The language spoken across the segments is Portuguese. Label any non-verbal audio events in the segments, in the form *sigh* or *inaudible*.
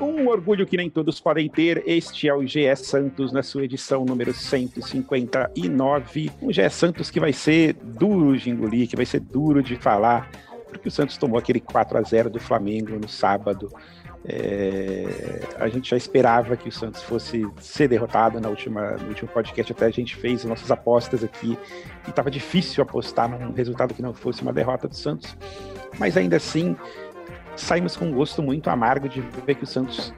Um orgulho que nem todos podem ter, este é o GE Santos na sua edição número 159. Um GE Santos que vai ser duro de engolir, que vai ser duro de falar, porque o Santos tomou aquele 4 a 0 do Flamengo no sábado. É, a gente já esperava que o Santos fosse ser derrotado na última, no último podcast, até a gente fez nossas apostas aqui e estava difícil apostar num resultado que não fosse uma derrota do Santos, mas ainda assim saímos com um gosto muito amargo de ver que o Santos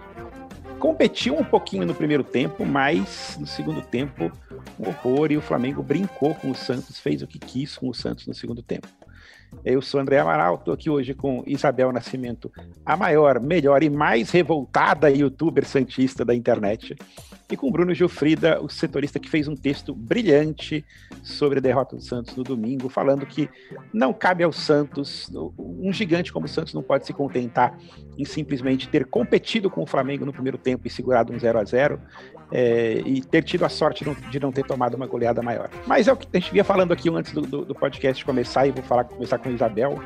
competiu um pouquinho no primeiro tempo, mas no segundo tempo um horror e o Flamengo brincou com o Santos, fez o que quis com o Santos no segundo tempo. Eu sou André Amaral, estou aqui hoje com Isabel Nascimento, a maior, melhor e mais revoltada youtuber santista da internet, e com Bruno Gilfrida, o setorista que fez um texto brilhante sobre a derrota do Santos no domingo, falando que não cabe ao Santos, um gigante como o Santos não pode se contentar em simplesmente ter competido com o Flamengo no primeiro tempo e segurado um 0 a 0 é, e ter tido a sorte de não ter tomado uma goleada maior. Mas é o que a gente vinha falando aqui antes do, do, do podcast começar, e vou falar, começar com a Isabel.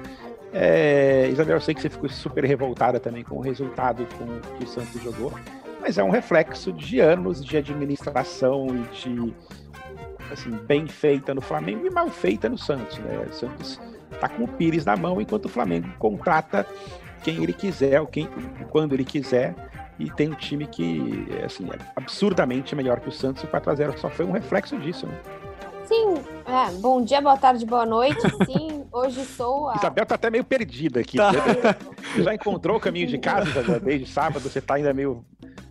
É, Isabel, eu sei que você ficou super revoltada também com o resultado com que o Santos jogou, mas é um reflexo de anos de administração e de assim, bem feita no Flamengo e mal feita no Santos. Né? O Santos está com o Pires na mão, enquanto o Flamengo contrata quem ele quiser, ou quem, quando ele quiser, e tem um time que assim, é absurdamente melhor que o Santos, e o 4x0 só foi um reflexo disso. Né? Sim, é, bom dia, boa tarde, boa noite. Sim, hoje sou a. Isabel tá até meio perdida aqui. Tá. Você já encontrou o caminho de casa, Isabel? Desde sábado você tá ainda meio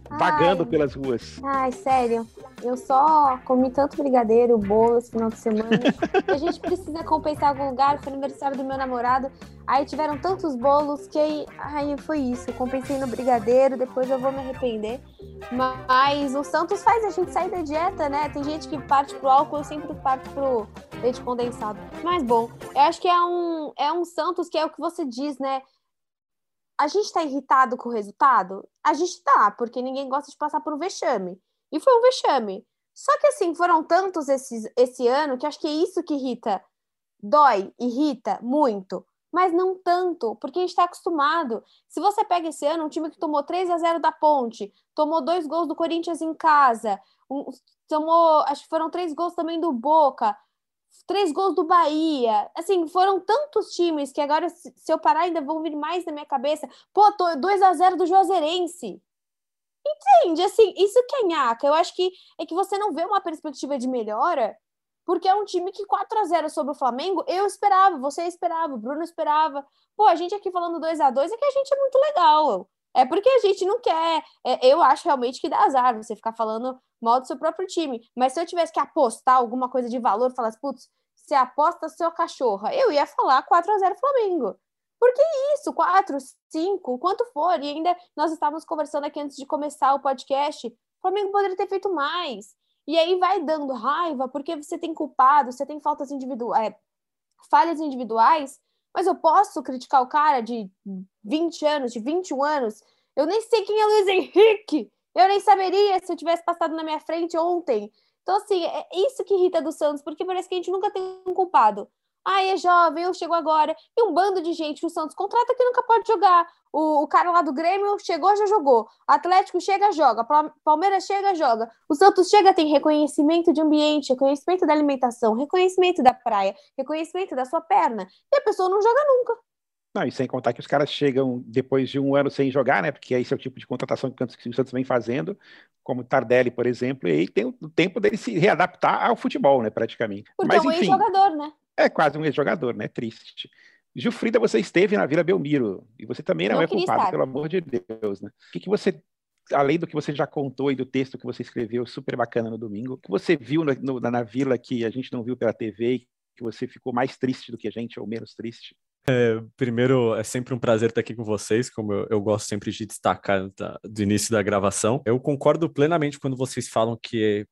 vagando ai, pelas ruas. Ai, sério. Eu só comi tanto brigadeiro, bolo esse final de semana. *laughs* a gente precisa compensar algum lugar. Foi aniversário do meu namorado. Aí tiveram tantos bolos que aí, foi isso. Eu compensei no brigadeiro, depois eu vou me arrepender. Mas o Santos faz a gente sair da dieta, né? Tem gente que parte pro álcool, eu sempre parto pro leite condensado. Mas bom, eu acho que é um, é um Santos que é o que você diz, né? A gente está irritado com o resultado? A gente está, porque ninguém gosta de passar por um vexame. E foi um vexame. Só que assim, foram tantos esses, esse ano que acho que é isso que irrita. Dói, irrita muito, mas não tanto, porque a gente está acostumado. Se você pega esse ano, um time que tomou 3 a 0 da Ponte, tomou dois gols do Corinthians em casa, um, tomou, acho que foram três gols também do Boca, três gols do Bahia. Assim, foram tantos times que agora, se eu parar, ainda vão vir mais na minha cabeça. Pô, tô 2 a 0 do Juazeirense. Entende? Assim, isso que é nhaca. Eu acho que é que você não vê uma perspectiva de melhora, porque é um time que 4 a 0 sobre o Flamengo, eu esperava, você esperava, o Bruno esperava. Pô, a gente aqui falando 2 a 2 é que a gente é muito legal. É porque a gente não quer. É, eu acho realmente que dá azar você ficar falando mal do seu próprio time. Mas se eu tivesse que apostar alguma coisa de valor, falasse, putz, você aposta seu cachorro, eu ia falar 4 a 0 Flamengo. Porque isso, 4, 5, quanto for. E ainda nós estávamos conversando aqui antes de começar o podcast. O Flamengo poderia ter feito mais. E aí vai dando raiva, porque você tem culpado, você tem faltas individuais, é, falhas individuais, mas eu posso criticar o cara de 20 anos, de 21 anos. Eu nem sei quem é Luiz Henrique. Eu nem saberia se eu tivesse passado na minha frente ontem. Então, assim, é isso que irrita do Santos, porque parece que a gente nunca tem um culpado. Ah, é jovem, eu chego agora. E um bando de gente que o Santos contrata que nunca pode jogar. O, o cara lá do Grêmio chegou, já jogou. Atlético chega, joga. Palmeiras chega, joga. O Santos chega, tem reconhecimento de ambiente, reconhecimento da alimentação, reconhecimento da praia, reconhecimento da sua perna. E a pessoa não joga nunca. Não, e sem contar que os caras chegam depois de um ano sem jogar, né? Porque esse é o tipo de contratação que o Santos vem fazendo, como Tardelli, por exemplo, e aí tem o tempo dele se readaptar ao futebol, né? Praticamente. Porque Mas, é um ex-jogador, né? É quase um ex-jogador, né? Triste. Gilfrida, você esteve na Vila Belmiro e você também não, não é culpado, estar. pelo amor de Deus, né? O que, que você além do que você já contou e do texto que você escreveu, super bacana no domingo, o que você viu no, no, na vila que a gente não viu pela TV, que você ficou mais triste do que a gente ou menos triste? É, primeiro, é sempre um prazer estar aqui com vocês, como eu, eu gosto sempre de destacar da, do início da gravação. Eu concordo plenamente quando vocês falam que,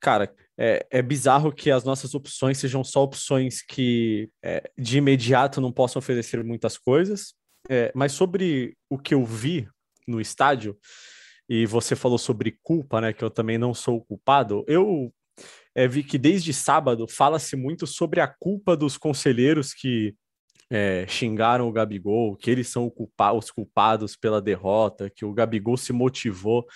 cara, é, é bizarro que as nossas opções sejam só opções que é, de imediato não possam oferecer muitas coisas. É, mas sobre o que eu vi no estádio, e você falou sobre culpa, né? Que eu também não sou culpado. Eu é, vi que desde sábado fala-se muito sobre a culpa dos conselheiros que é, xingaram o Gabigol, que eles são culpa os culpados pela derrota, que o Gabigol se motivou.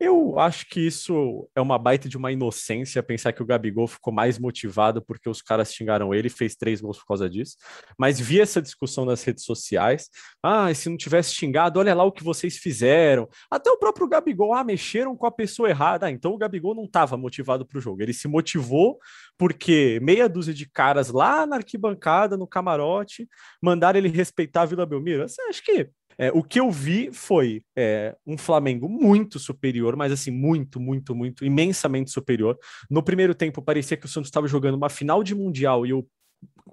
Eu acho que isso é uma baita de uma inocência pensar que o Gabigol ficou mais motivado porque os caras xingaram ele fez três gols por causa disso. Mas vi essa discussão nas redes sociais. Ah, se não tivesse xingado, olha lá o que vocês fizeram. Até o próprio Gabigol, ah, mexeram com a pessoa errada. Ah, então o Gabigol não estava motivado para o jogo. Ele se motivou porque meia dúzia de caras lá na arquibancada, no camarote, mandaram ele respeitar a Vila Belmiro. Você acha que é, o que eu vi foi é, um Flamengo muito superior, mas assim, muito, muito, muito, imensamente superior. No primeiro tempo, parecia que o Santos estava jogando uma final de Mundial e o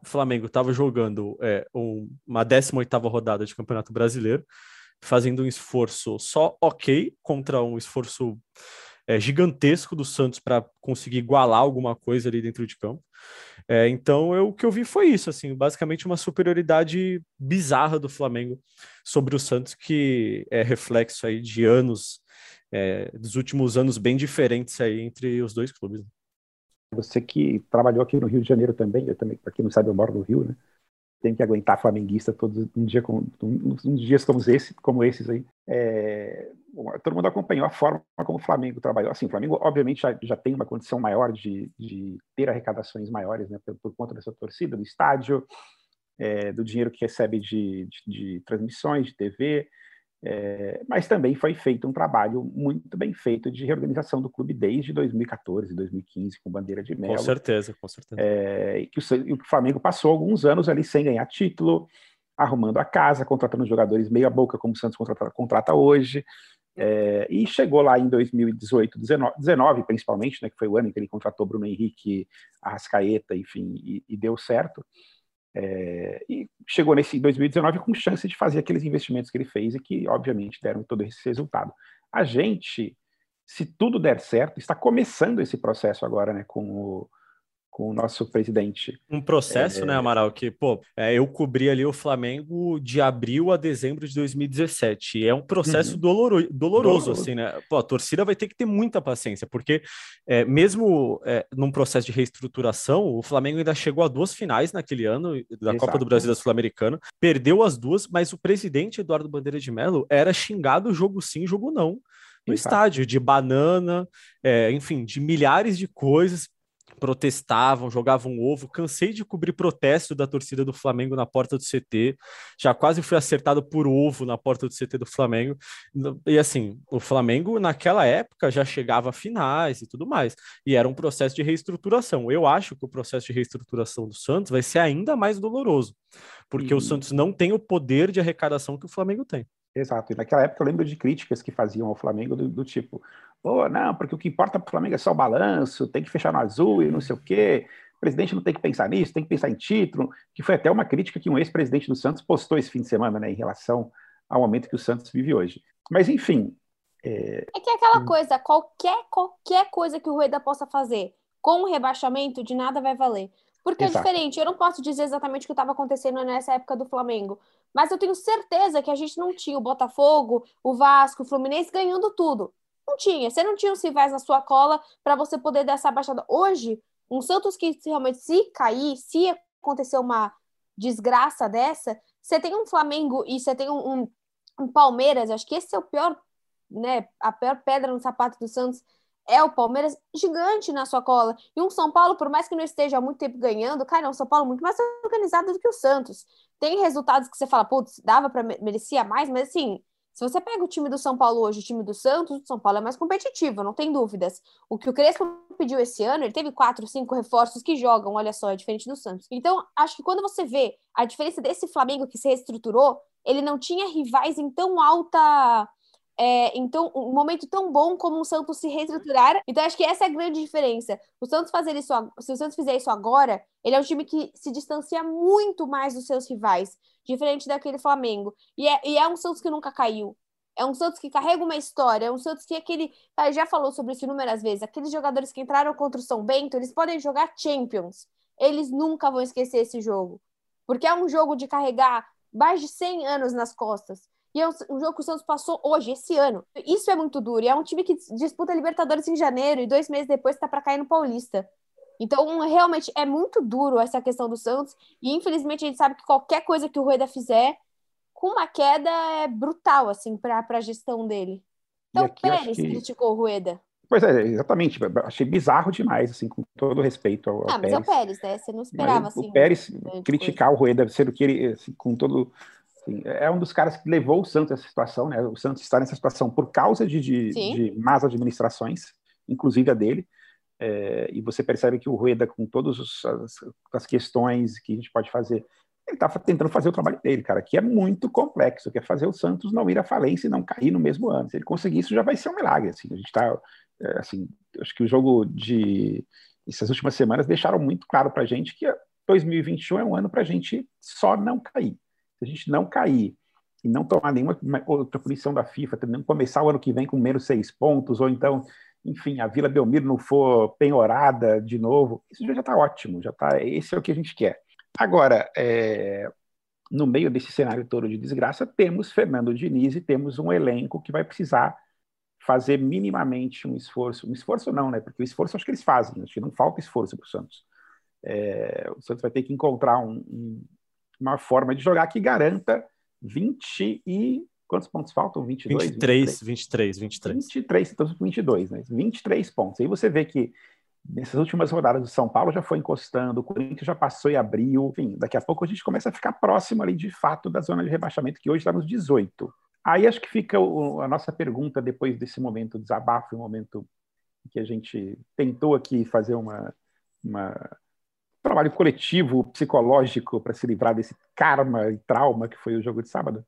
Flamengo estava jogando é, um, uma 18 rodada de Campeonato Brasileiro, fazendo um esforço só ok contra um esforço é, gigantesco do Santos para conseguir igualar alguma coisa ali dentro de campo. É, então, eu, o que eu vi foi isso, assim, basicamente uma superioridade bizarra do Flamengo sobre o Santos, que é reflexo aí de anos, é, dos últimos anos bem diferentes aí entre os dois clubes. Você que trabalhou aqui no Rio de Janeiro também, eu também, para quem não sabe, eu moro no Rio, né? Tem que aguentar flamenguista todos um dia com, uns, uns dias como esse, como esses aí. É, todo mundo acompanhou a forma como o Flamengo trabalhou. Assim, o Flamengo, obviamente, já, já tem uma condição maior de, de ter arrecadações maiores, né, por, por conta dessa torcida, do estádio, é, do dinheiro que recebe de, de, de transmissões, de TV, é, mas também foi feito um trabalho muito bem feito de reorganização do clube desde 2014, 2015, com bandeira de mel. Com certeza, com certeza. É, e, que o, o Flamengo passou alguns anos ali sem ganhar título, arrumando a casa, contratando jogadores meia boca, como o Santos contrata, contrata hoje, é, e chegou lá em 2018, 19, principalmente, né, que foi o ano em que ele contratou Bruno Henrique, Arrascaeta, enfim, e, e deu certo. É, e chegou nesse 2019 com chance de fazer aqueles investimentos que ele fez e que, obviamente, deram todo esse resultado. A gente, se tudo der certo, está começando esse processo agora, né, com o, com o nosso presidente. Um processo, é... né, Amaral, que, pô, é, eu cobri ali o Flamengo de abril a dezembro de 2017, e é um processo uhum. doloro, doloroso, doloroso, assim, né? Pô, a torcida vai ter que ter muita paciência, porque é, mesmo é, num processo de reestruturação, o Flamengo ainda chegou a duas finais naquele ano da Exato. Copa do Brasil da Sul-Americana, perdeu as duas, mas o presidente Eduardo Bandeira de Mello era xingado jogo sim, jogo não no estádio, de banana, é, enfim, de milhares de coisas protestavam, jogavam ovo. Cansei de cobrir protesto da torcida do Flamengo na porta do CT. Já quase fui acertado por ovo na porta do CT do Flamengo. E assim, o Flamengo naquela época já chegava a finais e tudo mais. E era um processo de reestruturação. Eu acho que o processo de reestruturação do Santos vai ser ainda mais doloroso, porque o Santos não tem o poder de arrecadação que o Flamengo tem. Exato. E naquela época eu lembro de críticas que faziam ao Flamengo do, do tipo, pô, não, porque o que importa para o Flamengo é só o balanço, tem que fechar no azul e não sei o quê. O presidente não tem que pensar nisso, tem que pensar em título, que foi até uma crítica que um ex-presidente do Santos postou esse fim de semana, né, em relação ao momento que o Santos vive hoje. Mas, enfim. É, é que é aquela hum. coisa, qualquer, qualquer coisa que o Rueda possa fazer com o rebaixamento, de nada vai valer. Porque é Exato. é diferente, eu não posso dizer exatamente o que estava acontecendo nessa época do Flamengo, mas eu tenho certeza que a gente não tinha o Botafogo, o Vasco, o Fluminense ganhando tudo. Não tinha. Você não tinha os rivais na sua cola para você poder dar essa baixada. Hoje, um Santos que realmente se cair, se acontecer uma desgraça dessa, você tem um Flamengo e você tem um, um, um Palmeiras, acho que esse é o pior, né? A pior pedra no sapato do Santos é o Palmeiras gigante na sua cola. E um São Paulo, por mais que não esteja há muito tempo ganhando, cara, é um São Paulo muito mais organizado do que o Santos. Tem resultados que você fala, putz, dava para merecia mais, mas assim, se você pega o time do São Paulo hoje, o time do Santos, o São Paulo é mais competitivo, não tem dúvidas. O que o Crespo pediu esse ano, ele teve quatro, cinco reforços que jogam, olha só, é diferente do Santos. Então, acho que quando você vê a diferença desse Flamengo que se reestruturou, ele não tinha rivais em tão alta é, então, um momento tão bom como o Santos se reestruturar. Então, acho que essa é a grande diferença. O Santos fazer isso, se o Santos fizer isso agora, ele é um time que se distancia muito mais dos seus rivais, diferente daquele Flamengo. E é, e é um Santos que nunca caiu. É um Santos que carrega uma história, é um Santos que é aquele. Tá, já falou sobre isso inúmeras vezes. Aqueles jogadores que entraram contra o São Bento, eles podem jogar Champions. Eles nunca vão esquecer esse jogo. Porque é um jogo de carregar mais de 100 anos nas costas. E é um jogo que o Santos passou hoje, esse ano. Isso é muito duro. E é um time que disputa Libertadores em janeiro e dois meses depois está para cair no Paulista. Então, realmente, é muito duro essa questão do Santos. E, infelizmente, a gente sabe que qualquer coisa que o Rueda fizer, com uma queda, é brutal, assim, para a gestão dele. Então, o Pérez que... criticou o Rueda. Pois é, exatamente. Achei bizarro demais, assim, com todo respeito ao, ao ah, mas é o Pérez, né? Você não esperava, mas assim. O Pérez criticar o Rueda, sendo que ele, assim, com todo... Assim, é um dos caras que levou o Santos a essa situação, né? O Santos está nessa situação por causa de, de, de más administrações, inclusive a dele. É, e você percebe que o Rueda, com todas as, as, questões que a gente pode fazer, ele está tentando fazer o trabalho dele, cara, que é muito complexo, que é fazer o Santos não ir à falência e não cair no mesmo ano. Se ele conseguir isso, já vai ser um milagre. Assim, a gente está, é, assim, acho que o jogo de essas últimas semanas deixaram muito claro para a gente que 2021 é um ano para a gente só não cair. Se a gente não cair e não tomar nenhuma outra punição da FIFA, não começar o ano que vem com menos seis pontos, ou então enfim, a Vila Belmiro não for penhorada de novo, isso já está ótimo, já tá, esse é o que a gente quer. Agora, é, no meio desse cenário todo de desgraça, temos Fernando Diniz e temos um elenco que vai precisar fazer minimamente um esforço. Um esforço não, né? Porque o esforço acho que eles fazem, acho que não falta esforço para o Santos. É, o Santos vai ter que encontrar um, um, uma forma de jogar que garanta 20 e Quantos pontos faltam? 22? 23, 23, 23. 23, então 22, né? 23 pontos. Aí você vê que nessas últimas rodadas do São Paulo já foi encostando, o Corinthians já passou e abriu, enfim, daqui a pouco a gente começa a ficar próximo ali de fato da zona de rebaixamento, que hoje está nos 18. Aí acho que fica o, a nossa pergunta depois desse momento desabafo, um momento que a gente tentou aqui fazer uma, uma um trabalho coletivo, psicológico, para se livrar desse karma e trauma que foi o jogo de sábado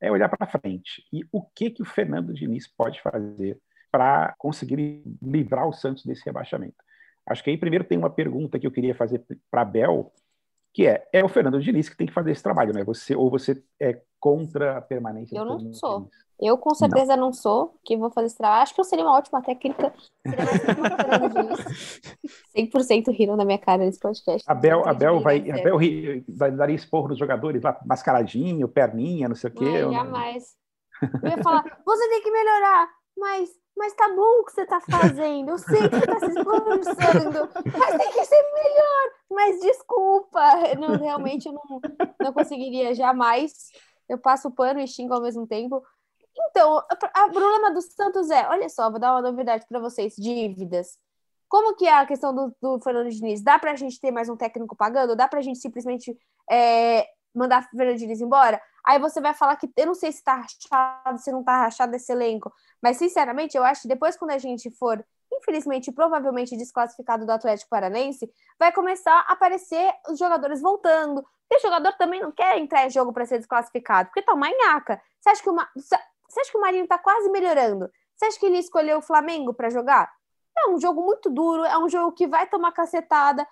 é olhar para frente. E o que, que o Fernando Diniz pode fazer para conseguir livrar o Santos desse rebaixamento? Acho que aí primeiro tem uma pergunta que eu queria fazer para Bel, que é, é o Fernando Diniz que tem que fazer esse trabalho, né? Você, ou você é contra a permanência Eu não sou. Diniz? Eu com certeza não. não, sou, que vou fazer esse trabalho. Acho que eu seria uma ótima técnica. Seria 100% *laughs* riram na minha cara nesse podcast. A Bel, a Bel vai, a Bel vai dar esporro nos jogadores lá, mascaradinho, perninha, não sei o quê. Não, jamais. Eu ia falar, *laughs* você tem que melhorar, mas mas tá bom o que você tá fazendo, eu sei que você tá se esforçando, mas tem que ser melhor. Mas desculpa, não, *laughs* realmente eu não, não conseguiria jamais. Eu passo o pano e xingo ao mesmo tempo. Então, o problema do Santos é, olha só, vou dar uma novidade para vocês, dívidas. Como que é a questão do, do Fernando Diniz? Dá para a gente ter mais um técnico pagando? Dá para a gente simplesmente é, mandar o Fernando Diniz embora? Aí você vai falar que eu não sei se está rachado, se não está rachado esse elenco. Mas, sinceramente, eu acho que depois, quando a gente for, infelizmente, provavelmente desclassificado do Atlético Paranense, vai começar a aparecer os jogadores voltando. Porque o jogador também não quer entrar em jogo para ser desclassificado, porque tá uma nhaca. Você acha que, você acha que o Marinho tá quase melhorando? Você acha que ele escolheu o Flamengo para jogar? É um jogo muito duro, é um jogo que vai tomar cacetada.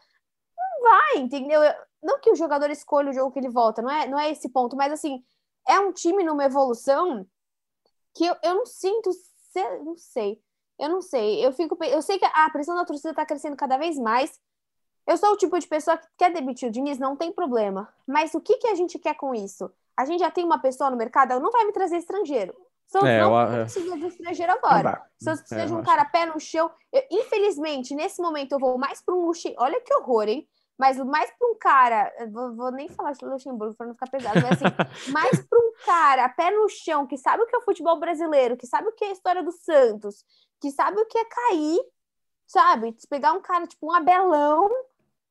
Não vai, entendeu? Não que o jogador escolha o jogo que ele volta, não é, não é esse ponto, mas assim, é um time numa evolução que eu, eu não sinto, não sei. Eu não sei. Eu fico, eu sei que a pressão da torcida está crescendo cada vez mais. Eu sou o tipo de pessoa que quer demitir o Diniz, não tem problema. Mas o que, que a gente quer com isso? A gente já tem uma pessoa no mercado, ela não vai me trazer estrangeiro. Só é, não eu... precisa de estrangeiro agora. Se eu preciso de um cara pé no chão. Eu, infelizmente, nesse momento, eu vou mais para um Luxemburgo. Olha que horror, hein? Mas mais para um cara, vou, vou, nem falar de Luxemburgo para não ficar pesado, mas assim, *laughs* mais para um cara, pé no chão, que sabe o que é o futebol brasileiro, que sabe o que é a história do Santos, que sabe o que é cair, sabe? Pegar um cara, tipo, um abelão,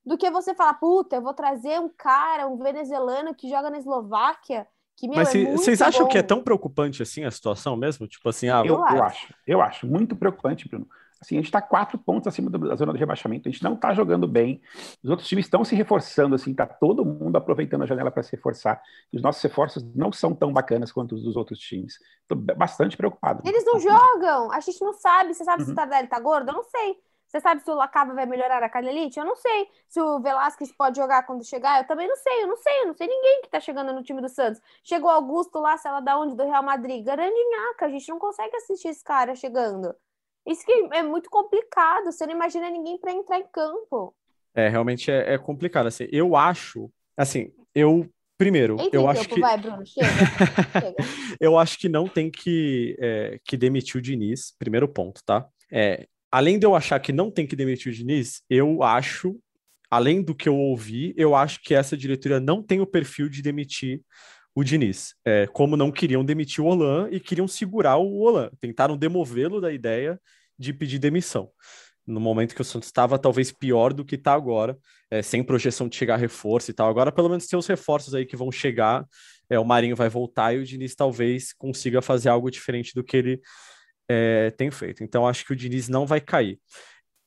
do que você falar, puta, eu vou trazer um cara, um venezuelano que joga na Eslováquia. Que, meu, Mas é vocês acham bom. que é tão preocupante assim a situação mesmo? Tipo assim, ah, eu, eu acho, eu acho muito preocupante, Bruno. Assim, a gente está quatro pontos acima da zona de rebaixamento, a gente não está jogando bem, os outros times estão se reforçando, assim, está todo mundo aproveitando a janela para se reforçar, os nossos reforços não são tão bacanas quanto os dos outros times. Estou bastante preocupado. Eles não jogam, a gente não sabe, você sabe uhum. se o Tardelli está gordo? Eu não sei. Você sabe se o Lacaba vai melhorar a Canelite? Eu não sei. Se o Velasquez pode jogar quando chegar? Eu também não sei. Eu não sei. Eu não sei ninguém que está chegando no time do Santos. Chegou Augusto lá, sei lá da onde, do Real Madrid. Grandinhaca. A gente não consegue assistir esse cara chegando. Isso que é muito complicado, você não imagina ninguém para entrar em campo. É, realmente é, é, complicado. Assim, eu acho, assim, eu primeiro, Entra eu acho campo, que vai, Bruno, chega. chega. *laughs* eu acho que não tem que, é, que demitir o Diniz, primeiro ponto, tá? É, além de eu achar que não tem que demitir o Diniz, eu acho, além do que eu ouvi, eu acho que essa diretoria não tem o perfil de demitir o Diniz. É, como não queriam demitir o Olan e queriam segurar o Olan. Tentaram demovê-lo da ideia de pedir demissão. No momento que o Santos estava talvez pior do que está agora, é, sem projeção de chegar reforço e tal. Agora, pelo menos, tem os reforços aí que vão chegar. É, o Marinho vai voltar e o Diniz talvez consiga fazer algo diferente do que ele é, tem feito. Então, acho que o Diniz não vai cair.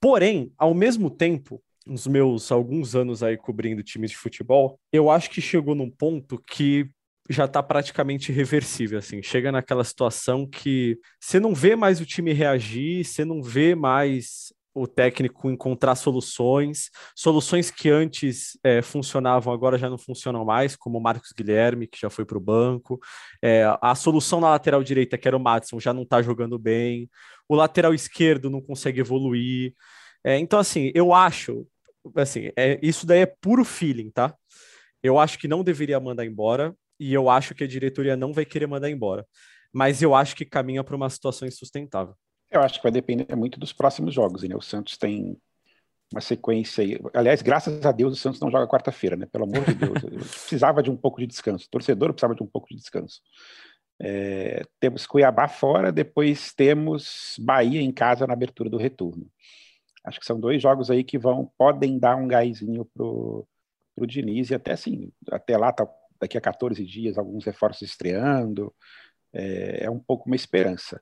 Porém, ao mesmo tempo, nos meus alguns anos aí cobrindo times de futebol, eu acho que chegou num ponto que já está praticamente reversível, assim. Chega naquela situação que você não vê mais o time reagir, você não vê mais o técnico encontrar soluções, soluções que antes é, funcionavam, agora já não funcionam mais, como o Marcos Guilherme, que já foi para o banco. É, a solução na lateral direita, que era o Madison, já não está jogando bem. O lateral esquerdo não consegue evoluir. É, então, assim, eu acho, assim, é, isso daí é puro feeling, tá? Eu acho que não deveria mandar embora e eu acho que a diretoria não vai querer mandar embora. Mas eu acho que caminha para uma situação insustentável. Eu acho que vai depender muito dos próximos jogos. Né? O Santos tem uma sequência. Aí. Aliás, graças a Deus, o Santos não joga quarta-feira, né? Pelo amor de Deus. *laughs* precisava de um pouco de descanso. O torcedor precisava de um pouco de descanso. É, temos Cuiabá fora, depois temos Bahia em casa na abertura do retorno. Acho que são dois jogos aí que vão podem dar um gásinho pro, pro Diniz e até assim, até lá tá, daqui a 14 dias alguns reforços estreando. É, é um pouco uma esperança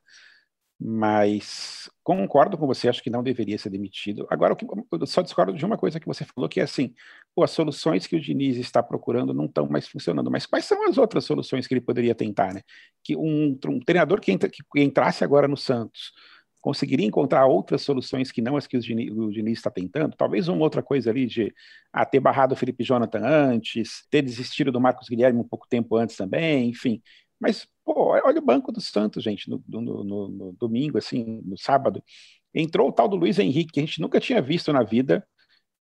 mas concordo com você, acho que não deveria ser demitido. Agora, eu só discordo de uma coisa que você falou, que é assim, pô, as soluções que o Diniz está procurando não estão mais funcionando, mas quais são as outras soluções que ele poderia tentar, né? Que um, um treinador que, entra, que, entrasse agora no Santos conseguiria encontrar outras soluções que não as que o Diniz, está tentando, talvez uma outra coisa ali de ah, ter barrado o Felipe Jonathan antes, ter desistido do Marcos Guilherme um pouco tempo antes também, enfim, mas, pô, olha o banco do Santos, gente, no, no, no, no, domingo, assim, no sábado. Entrou o tal do Luiz Henrique, que a gente nunca tinha visto na vida,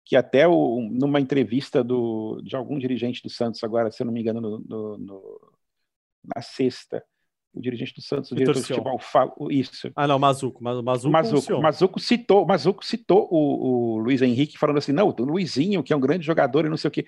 que até o, numa entrevista do, de algum dirigente do Santos, agora, se eu não me engano, no, na sexta, o dirigente do Santos, o diretor de futebol, fala, isso. Ah, não, Mazuco. Mazuco, Mazuco, Mazuco citou, Mazuco citou o, o, Luiz Henrique falando assim, não, o Luizinho, que é um grande jogador e não sei o quê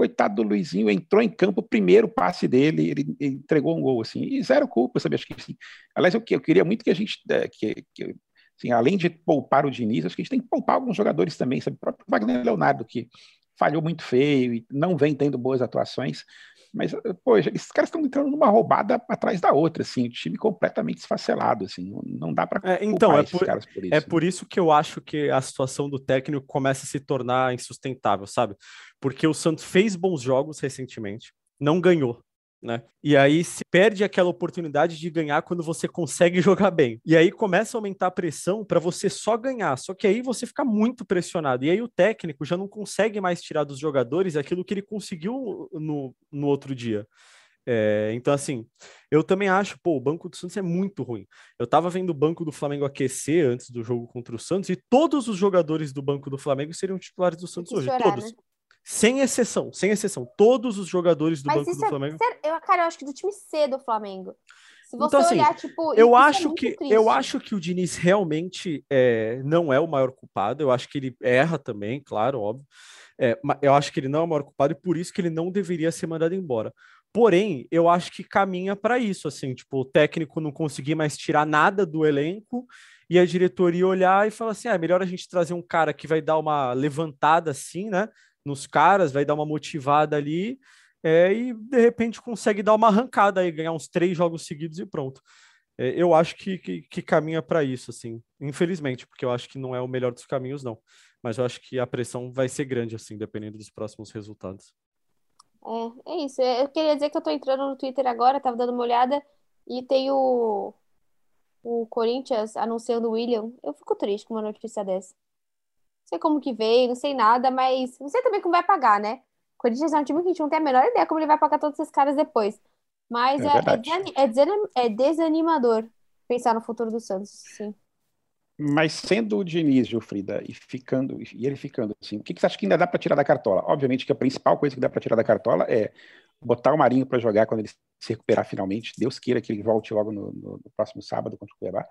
coitado do Luizinho, entrou em campo, primeiro passe dele, ele, ele, entregou um gol, assim, e zero culpa, sabe? Acho que, assim, aliás, eu, eu queria muito que a gente, é, que, que assim, além de poupar o Diniz, acho que a gente tem que poupar alguns jogadores também, sabe? O próprio Wagner Leonardo, que falhou muito feio e não vem tendo boas atuações, mas, pô, esses caras estão entrando numa roubada atrás da outra, assim, o time completamente esfacelado, assim, não, não dá para é, então, é por, caras por isso. É né? por isso que eu acho que a situação do técnico começa a se tornar insustentável, sabe? Porque o Santos fez bons jogos recentemente, não ganhou, né? E aí se perde aquela oportunidade de ganhar quando você consegue *laughs* jogar bem. E aí começa a aumentar a pressão para você só ganhar. Só que aí você fica muito pressionado. E aí o técnico já não consegue mais tirar dos jogadores aquilo que ele conseguiu no, no outro dia. É, então, assim, eu também acho, pô, o banco do Santos é muito ruim. Eu tava vendo o banco do Flamengo aquecer antes do jogo contra o Santos e todos os jogadores do banco do Flamengo seriam titulares do Santos hoje. Chorar, todos. Né? Sem exceção, sem exceção. Todos os jogadores do Mas banco do é, Flamengo. Eu, cara, eu acho que do time C do Flamengo. Se você então, assim, olhar, tipo. Eu é acho, é que, eu acho que o Diniz realmente é, não é o maior culpado. Eu acho que ele erra também, claro, óbvio. É, eu acho que ele não é o maior culpado e por isso que ele não deveria ser mandado embora. Porém, eu acho que caminha para isso, assim, tipo, o técnico não conseguir mais tirar nada do elenco e a diretoria olhar e falar assim: ah, é melhor a gente trazer um cara que vai dar uma levantada assim, né? Nos caras, vai dar uma motivada ali é, e de repente consegue dar uma arrancada aí, ganhar uns três jogos seguidos e pronto. É, eu acho que, que, que caminha para isso, assim, infelizmente, porque eu acho que não é o melhor dos caminhos, não. Mas eu acho que a pressão vai ser grande, assim, dependendo dos próximos resultados. É, é isso. Eu queria dizer que eu tô entrando no Twitter agora, tava dando uma olhada, e tem o, o Corinthians anunciando o William. Eu fico triste com uma notícia dessa sei como que veio, não sei nada, mas não sei também como vai pagar, né? O Corinthians é um time que a gente não tem a menor ideia como ele vai pagar todos esses caras depois. Mas é, é, é, é desanimador pensar no futuro do Santos, sim. Mas sendo o Diniz, Gilfrida, e ficando e ele ficando assim, o que, que você acha que ainda dá para tirar da cartola? Obviamente que a principal coisa que dá para tirar da cartola é botar o Marinho para jogar quando ele se recuperar finalmente. Deus queira que ele volte logo no, no, no próximo sábado contra o Cuiabá.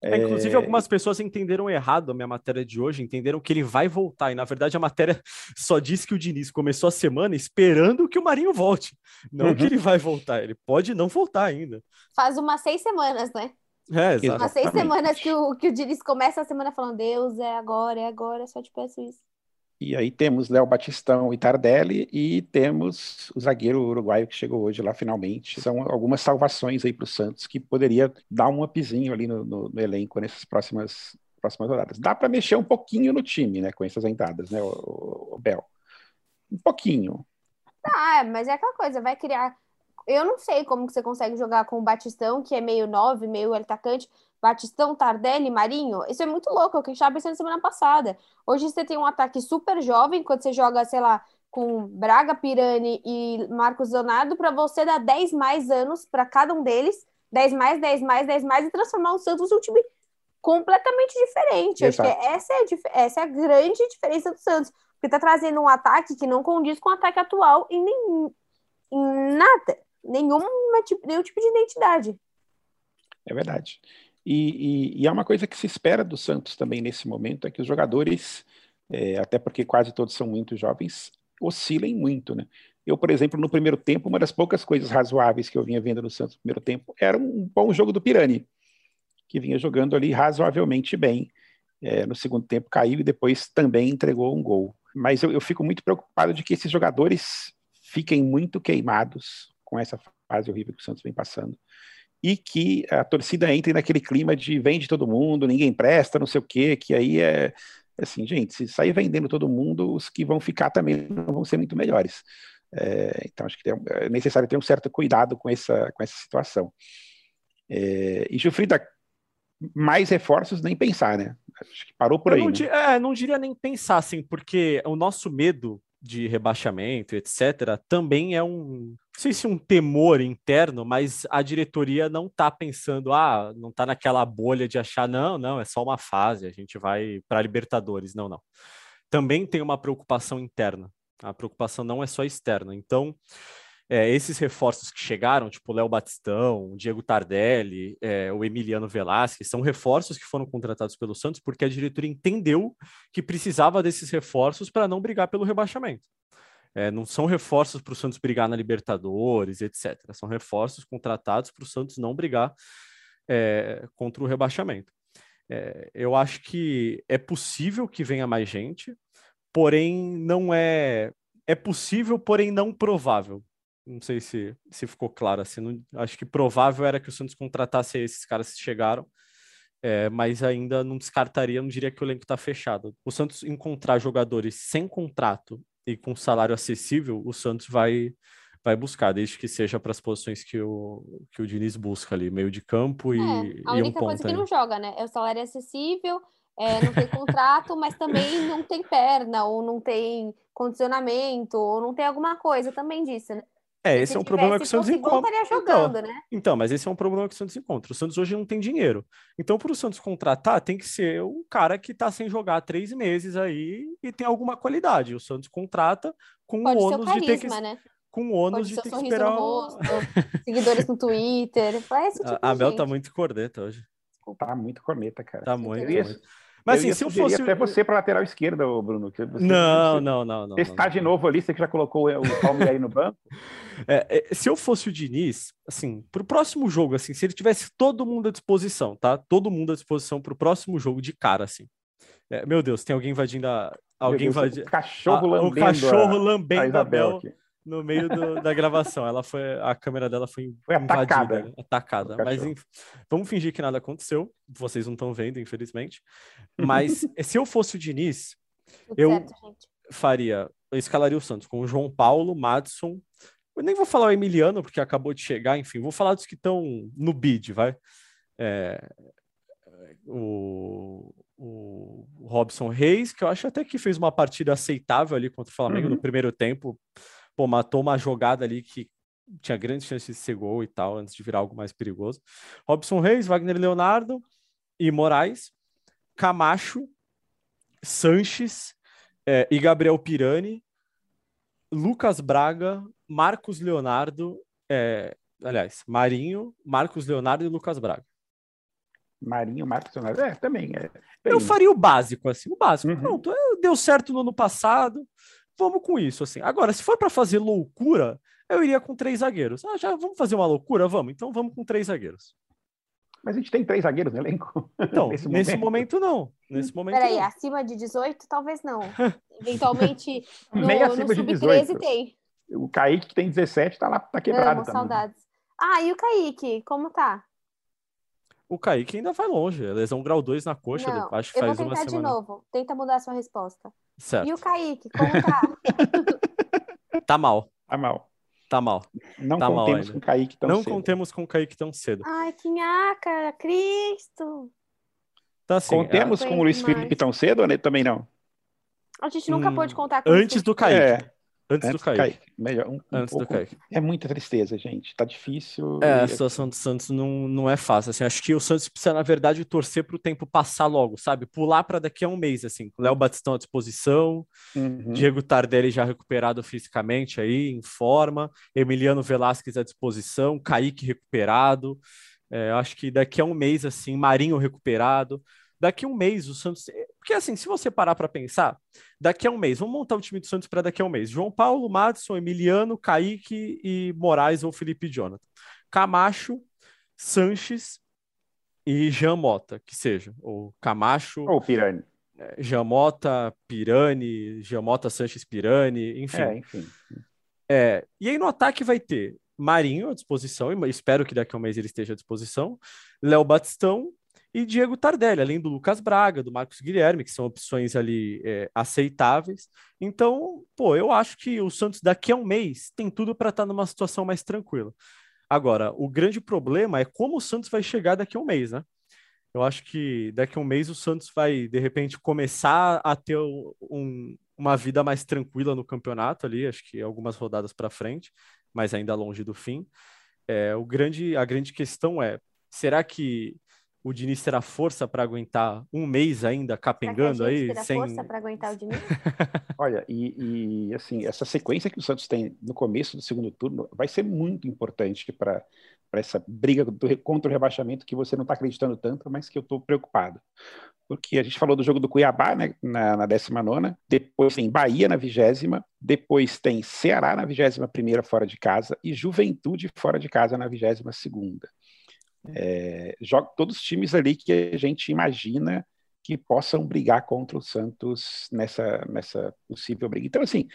É, inclusive, algumas pessoas entenderam errado a minha matéria de hoje, entenderam que ele vai voltar. E, na verdade, a matéria *laughs* só diz que o Diniz começou a semana esperando que o Marinho volte. Não uhum. que ele vai voltar, ele pode não voltar ainda. Faz umas seis semanas, né? É, exatamente. Umas seis semanas que o, que o Diniz começa a semana falando: Deus, é agora, é agora, só te peço isso. E aí temos Léo Batistão e Tardelli e temos o zagueiro uruguaio que chegou hoje lá finalmente. São algumas salvações aí para o Santos que poderia dar um upzinho ali no, no, no elenco nessas próximas, próximas rodadas. Dá para mexer um pouquinho no time, né, com essas entradas, né, o, o Bel? Um pouquinho. Ah, mas é aquela coisa, vai criar eu não sei como que você consegue jogar com o Batistão, que é meio nove, meio atacante, Batistão, Tardelli, Marinho. Isso é muito louco, é o que a gente estava pensando semana passada. Hoje você tem um ataque super jovem, quando você joga, sei lá, com Braga, Pirani e Marcos Leonardo, para você dar 10 mais anos para cada um deles, 10 mais, 10 mais, 10 mais, e transformar o Santos num time completamente diferente. Exato. Acho que essa é, essa é a grande diferença do Santos. Porque está trazendo um ataque que não condiz com o ataque atual em, nem, em nada nenhuma, nenhum tipo de identidade. É verdade. E, e, e, é uma coisa que se espera do Santos também nesse momento, é que os jogadores, é, até porque quase todos são muito jovens, oscilem muito, né? Eu, por exemplo, no primeiro tempo, uma das poucas coisas razoáveis que eu vinha vendo no Santos no primeiro tempo era um bom jogo do Pirani, que vinha jogando ali razoavelmente bem. É, no segundo tempo caiu e depois também entregou um gol. Mas eu, eu fico muito preocupado de que esses jogadores fiquem muito queimados com essa fase horrível que o Santos vem passando. E que a torcida entre naquele clima de vende todo mundo, ninguém presta, não sei o quê, que aí é assim, gente, se sair vendendo todo mundo, os que vão ficar também não vão ser muito melhores. É, então, acho que é necessário ter um certo cuidado com essa, com essa situação. É, e Gilfrida, mais reforços nem pensar, né? Acho que parou por Eu aí. Não, né? é, não diria nem pensar, assim, porque o nosso medo de rebaixamento, etc., também é um, não sei se um temor interno, mas a diretoria não está pensando, ah, não está naquela bolha de achar, não, não, é só uma fase, a gente vai para Libertadores. Não, não. Também tem uma preocupação interna. A preocupação não é só externa. Então, é, esses reforços que chegaram, tipo Léo Batistão, Diego Tardelli, é, o Emiliano Velasquez, são reforços que foram contratados pelo Santos porque a diretoria entendeu que precisava desses reforços para não brigar pelo rebaixamento. É, não são reforços para o Santos brigar na Libertadores, etc. São reforços contratados para o Santos não brigar é, contra o rebaixamento. É, eu acho que é possível que venha mais gente, porém não é é possível, porém não provável. Não sei se, se ficou claro assim. Não, acho que provável era que o Santos contratasse esses caras que chegaram, é, mas ainda não descartaria, não diria que o elenco está fechado. O Santos encontrar jogadores sem contrato e com salário acessível, o Santos vai vai buscar, desde que seja para as posições que o, que o Diniz busca ali, meio de campo e, é, a única um coisa que não joga, né? É o salário acessível, é, não tem contrato, mas também não tem perna, ou não tem condicionamento, ou não tem alguma coisa também disso, né? É, esse é um problema que o Santos encontra. Jogando, então, né? então, mas esse é um problema que o Santos encontra. O Santos hoje não tem dinheiro. Então, para o Santos contratar, tem que ser um cara que está sem jogar três meses aí e tem alguma qualidade. O Santos contrata com Pode o ônus carisma, de ter que. Né? Com o ônus de ter que esperar. No rosto, *laughs* seguidores no Twitter. Tipo a Bel tá muito corneta hoje. Tá muito corneta, cara. Tá muito. muito. Mas assim, se eu fosse. até você para lateral esquerda, Bruno. Você, não, você, não, não, não. Você está de novo ali, você que já colocou o Palmeiras no banco. *laughs* É, é, se eu fosse o Diniz, assim, para o próximo jogo, assim, se ele tivesse todo mundo à disposição, tá? Todo mundo à disposição para o próximo jogo de cara, assim. É, meu Deus, tem alguém invadindo a. Alguém invadindo. O cachorro lambendo. O cachorro a, lambendo a Isabel. A Bel no meio do, da gravação. Ela foi, a câmera dela foi, foi atacada. Né? atacada. Mas enfim, vamos fingir que nada aconteceu. Vocês não estão vendo, infelizmente. Mas *laughs* se eu fosse o Diniz, Tudo eu certo, faria, eu escalaria o Santos com o João Paulo, Madison. Eu nem vou falar o Emiliano, porque acabou de chegar, enfim, vou falar dos que estão no bid, vai. É, o, o Robson Reis, que eu acho até que fez uma partida aceitável ali contra o Flamengo uhum. no primeiro tempo pô, matou uma jogada ali que tinha grandes chances de ser gol e tal, antes de virar algo mais perigoso. Robson Reis, Wagner Leonardo e Moraes, Camacho, Sanches é, e Gabriel Pirani, Lucas Braga, Marcos Leonardo, é, aliás, Marinho, Marcos Leonardo e Lucas Braga. Marinho, Marcos Leonardo. É, também. É, eu faria o básico, assim, o básico. Uhum. Pronto, deu certo no ano passado, vamos com isso, assim. Agora, se for para fazer loucura, eu iria com três zagueiros. Ah, já vamos fazer uma loucura? Vamos, então vamos com três zagueiros. Mas a gente tem três zagueiros no elenco. Então, *laughs* nesse, nesse momento. momento. não. Nesse momento Peraí, não. acima de 18, talvez não. *laughs* Eventualmente, no, Nem acima no de 18. tem. O Kaique, que tem 17, tá lá, tá quebrado Amo, também. saudades. Ah, e o Kaique, como tá? O Kaique ainda vai longe. É lesão grau 2 na coxa, não, acho que faz uma semana. Eu vou tentar de novo. Tenta mudar a sua resposta. Certo. E o Kaique, como tá? *laughs* tá mal. Tá mal. Tá mal. Não tá contemos mal com o Kaique tão Não cedo. contemos com o Kaique tão cedo. Ai, que nhaca, Cristo. Tá assim, contemos com o Luiz Felipe tão cedo ou também não? A gente nunca hum, pôde contar com Antes do Kaique. É. Antes, Antes do Kaique. Kaique. Melhor, um, Antes um do Kaique. É muita tristeza, gente. Tá difícil. É, a situação do Santos não, não é fácil. Assim, acho que o Santos precisa, na verdade, torcer para o tempo passar logo, sabe? Pular para daqui a um mês, assim. Léo Batistão à disposição, uhum. Diego Tardelli já recuperado fisicamente aí, em forma, Emiliano Velasquez à disposição, Kaique recuperado. É, acho que daqui a um mês, assim, Marinho recuperado daqui a um mês o Santos. Porque assim, se você parar para pensar, daqui a um mês, vamos montar o time do Santos para daqui a um mês. João Paulo, Madison, Emiliano, Kaique e Moraes ou Felipe Jonathan. Camacho, Sanches e Jean Mota, que seja. Ou Camacho. Ou Pirani. É, Jean Mota, Pirani, Jean Mota, Sanches, Pirani, enfim. É, enfim. É, e aí no ataque vai ter Marinho à disposição, e espero que daqui a um mês ele esteja à disposição. Léo Batistão, e Diego Tardelli, além do Lucas Braga, do Marcos Guilherme, que são opções ali é, aceitáveis. Então, pô, eu acho que o Santos daqui a um mês tem tudo para estar tá numa situação mais tranquila. Agora, o grande problema é como o Santos vai chegar daqui a um mês, né? Eu acho que daqui a um mês o Santos vai, de repente, começar a ter um, uma vida mais tranquila no campeonato ali, acho que algumas rodadas para frente, mas ainda longe do fim. É, o grande, a grande questão é, será que o Diniz terá força para aguentar um mês ainda capengando aí? Terá sem... força para aguentar o Diniz? *laughs* Olha, e, e, assim, essa sequência que o Santos tem no começo do segundo turno vai ser muito importante para essa briga do, contra o rebaixamento que você não está acreditando tanto, mas que eu estou preocupado. Porque a gente falou do jogo do Cuiabá, né, na, na 19, depois tem Bahia na vigésima, depois tem Ceará na vigésima primeira fora de casa e Juventude fora de casa na vigésima segunda. É, joga todos os times ali que a gente imagina que possam brigar contra o Santos nessa, nessa possível briga. Então, assim,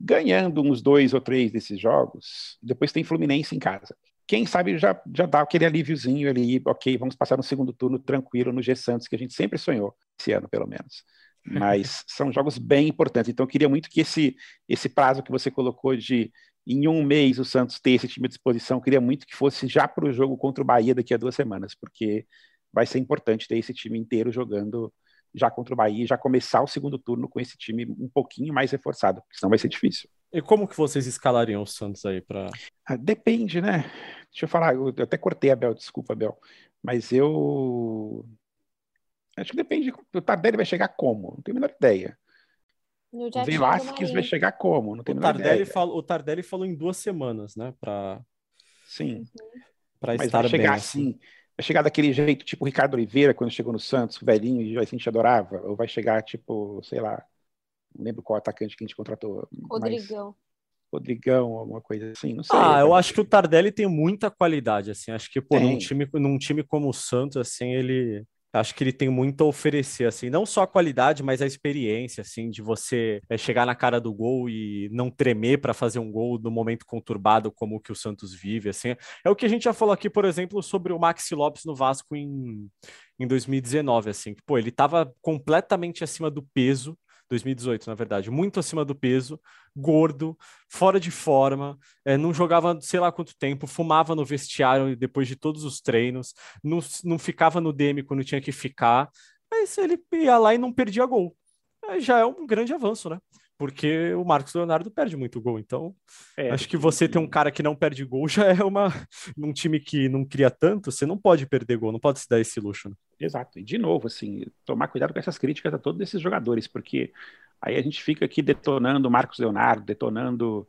ganhando uns dois ou três desses jogos, depois tem Fluminense em casa. Quem sabe já, já dá aquele alíviozinho ali, ok, vamos passar no segundo turno tranquilo no G Santos, que a gente sempre sonhou, esse ano pelo menos. Mas *laughs* são jogos bem importantes. Então, eu queria muito que esse, esse prazo que você colocou de em um mês o Santos ter esse time à disposição, queria muito que fosse já para o jogo contra o Bahia daqui a duas semanas, porque vai ser importante ter esse time inteiro jogando já contra o Bahia, já começar o segundo turno com esse time um pouquinho mais reforçado, porque senão vai ser difícil. E como que vocês escalariam o Santos aí para? Ah, depende, né? Deixa eu falar, eu até cortei a Bel, desculpa, Bel, mas eu acho que depende. O Tardelli vai chegar como? Não tenho a menor ideia. O Velasquez vai chegar como? Não tem o Tardelli, falou, o Tardelli falou em duas semanas, né? Pra... Sim. Uhum. Para estar vai chegar bem, assim. assim. Vai chegar daquele jeito, tipo o Ricardo Oliveira, quando chegou no Santos, velhinho, e a gente adorava. Ou vai chegar, tipo, sei lá, não lembro qual atacante que a gente contratou. Rodrigão. Mas... Rodrigão, alguma coisa assim, não sei. Ah, eu acho que o Tardelli tem muita qualidade, assim. Acho que, pô, num time, num time como o Santos, assim, ele acho que ele tem muito a oferecer, assim, não só a qualidade, mas a experiência, assim, de você é, chegar na cara do gol e não tremer para fazer um gol no momento conturbado como o que o Santos vive, assim. É o que a gente já falou aqui, por exemplo, sobre o Maxi Lopes no Vasco em, em 2019, assim, que, pô, ele estava completamente acima do peso, 2018, na verdade, muito acima do peso, gordo, fora de forma, é, não jogava sei lá quanto tempo, fumava no vestiário depois de todos os treinos, não, não ficava no DM quando tinha que ficar, mas ele ia lá e não perdia gol. É, já é um grande avanço, né? Porque o Marcos Leonardo perde muito gol. Então, é, acho que você ter um cara que não perde gol *laughs* já é uma num time que não cria tanto, você não pode perder gol, não pode se dar esse luxo. Né? Exato. E de novo, assim, tomar cuidado com essas críticas a todos esses jogadores, porque aí a gente fica aqui detonando o Marcos Leonardo, detonando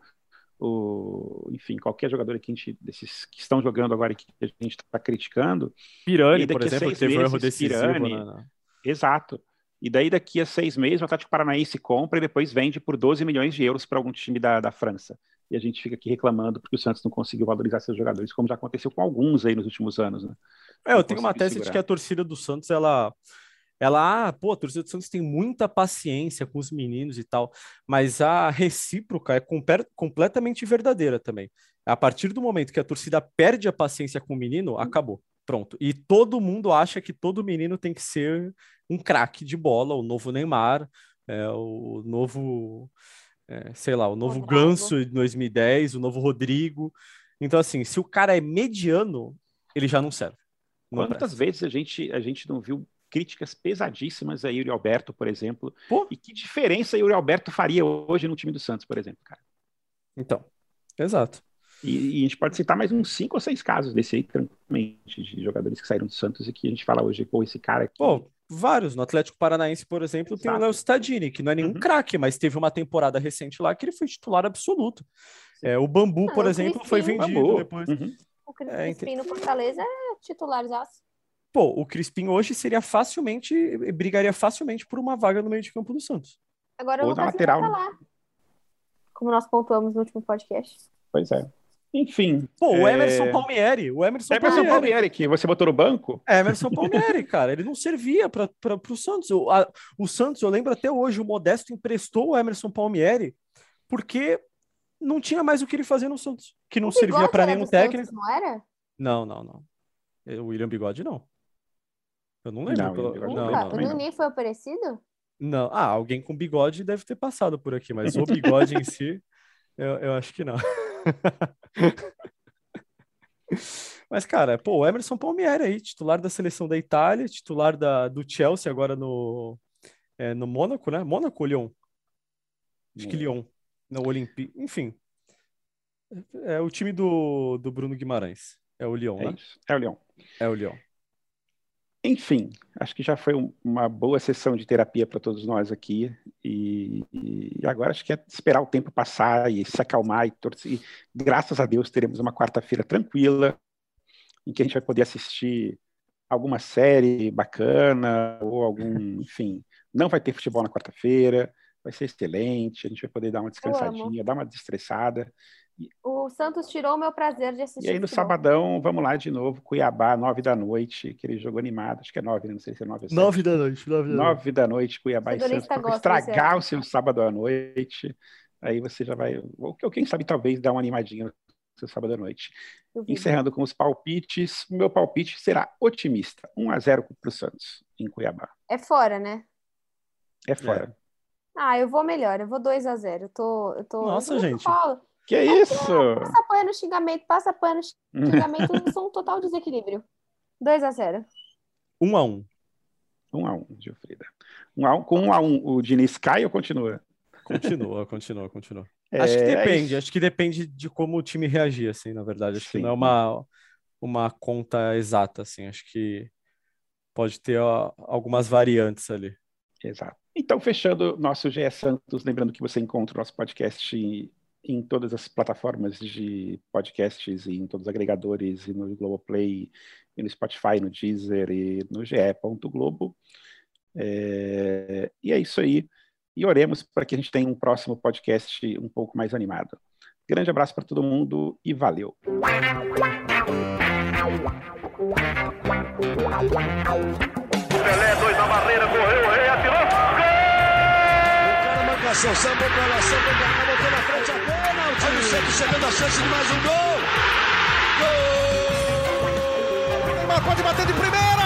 o, enfim, qualquer jogador que a gente, desses que estão jogando agora que a gente está criticando. Pirani, por exemplo, que teve um erro decisivo. Pirani, né? Exato. E daí, daqui a seis meses, o Atlético Paranaense compra e depois vende por 12 milhões de euros para algum time da, da França. E a gente fica aqui reclamando porque o Santos não conseguiu valorizar seus jogadores, como já aconteceu com alguns aí nos últimos anos. Né? É, eu tenho uma tese segurar. de que a torcida do Santos, ela. Ela, ah, pô, a torcida do Santos tem muita paciência com os meninos e tal, mas a recíproca é completamente verdadeira também. A partir do momento que a torcida perde a paciência com o menino, acabou. Pronto. E todo mundo acha que todo menino tem que ser um craque de bola, o novo Neymar, é, o novo, é, sei lá, o novo Rodrigo. Ganso de 2010, o novo Rodrigo. Então, assim, se o cara é mediano, ele já não serve. Não Quantas vezes a gente, a gente não viu críticas pesadíssimas a Yuri Alberto, por exemplo? Pô. E que diferença Yuri Alberto faria hoje no time do Santos, por exemplo, cara? Então, exato. E, e, a gente pode citar mais uns cinco ou seis casos desse aí, tranquilamente, de jogadores que saíram do Santos e que a gente fala hoje, pô, esse cara aqui. Pô, vários. No Atlético Paranaense, por exemplo, Exato. tem o Léo Stadini, que não é nenhum uhum. craque, mas teve uma temporada recente lá que ele foi titular absoluto. É, o Bambu, ah, por exemplo, foi vendido Bambu. depois. Uhum. O Crispim é, no Fortaleza é titularzaço. Pô, o Crispim hoje seria facilmente, brigaria facilmente por uma vaga no meio de campo do Santos. Agora o Lucas lateral. Tá como nós pontuamos no último podcast. Pois é. Enfim. Pô, o Emerson é... Palmieri. O Emerson, Emerson Palmieri. Palmieri, que você botou no banco? Emerson Palmieri, cara. Ele não servia para o Santos. O, a, o Santos, eu lembro até hoje, o Modesto emprestou o Emerson Palmieri porque não tinha mais o que ele fazer no Santos. Que não servia para nenhum técnico. Santos, não era? Não, não, não. O William Bigode, não. Eu não lembro. Não, pelo... não, não, não, O Nuninho foi oferecido? Não. Ah, alguém com bigode deve ter passado por aqui, mas o bigode em *laughs* si, eu, eu acho que não. *laughs* Mas, cara, pô, o Emerson Palmieri aí, titular da seleção da Itália, titular da, do Chelsea agora no, é, no Mônaco, né? Mônaco ou Lyon? Acho que Lyon. No Olympique. Enfim. É o time do, do Bruno Guimarães. É o Lyon, é né? Isso. É o Lyon. É o Lyon. Enfim, acho que já foi uma boa sessão de terapia para todos nós aqui. E, e, agora acho que é esperar o tempo passar e se acalmar e torcer. E, graças a Deus teremos uma quarta-feira tranquila, em que a gente vai poder assistir alguma série bacana ou algum, *laughs* enfim, não vai ter futebol na quarta-feira, vai ser excelente, a gente vai poder dar uma descansadinha, dar uma destressada o Santos tirou o meu prazer de assistir. E aí no sabadão, vamos lá de novo, Cuiabá, nove da noite, aquele jogo animado, acho que é nove, né? não sei se é nove ou Nove da noite. Nove da, nove da noite, Cuiabá e Santos, para estragar o seu sábado à noite. Aí você já vai, ou quem sabe talvez dar uma animadinha no seu sábado à noite. Encerrando com os palpites, meu palpite será otimista, 1 a 0 para o Santos, em Cuiabá. É fora, né? É fora. É. Ah, eu vou melhor, eu vou 2 a 0 eu tô, eu tô, Nossa, eu gente. Falo. Que é isso? Passa pano no xingamento, passa pano no xingamento, são um total desequilíbrio. 2 a 0 1 a 1 1 a 1 Gilfrida. 1 a 1 com 1 a 1 o Diniz cai ou continua? Continua, continua, continua. É, acho que depende, é acho que depende de como o time reagir, assim, na verdade. Acho Sim. que não é uma, uma conta exata, assim. Acho que pode ter ó, algumas variantes ali. Exato. Então, fechando nosso GE Santos, lembrando que você encontra o nosso podcast em todas as plataformas de podcasts, e em todos os agregadores, e no Globoplay, e no Spotify, no Deezer e no ge.globo. É, e é isso aí. E oremos para que a gente tenha um próximo podcast um pouco mais animado. Grande abraço para todo mundo e valeu. Pelé, dois na barreira, correu, rei, atirou. Gol! O cara marca ação, samba pra lá, samba pra lá, botou na frente a Olha o Santos chegando a chance de mais um gol. Gol! Neymar pode bater de primeira.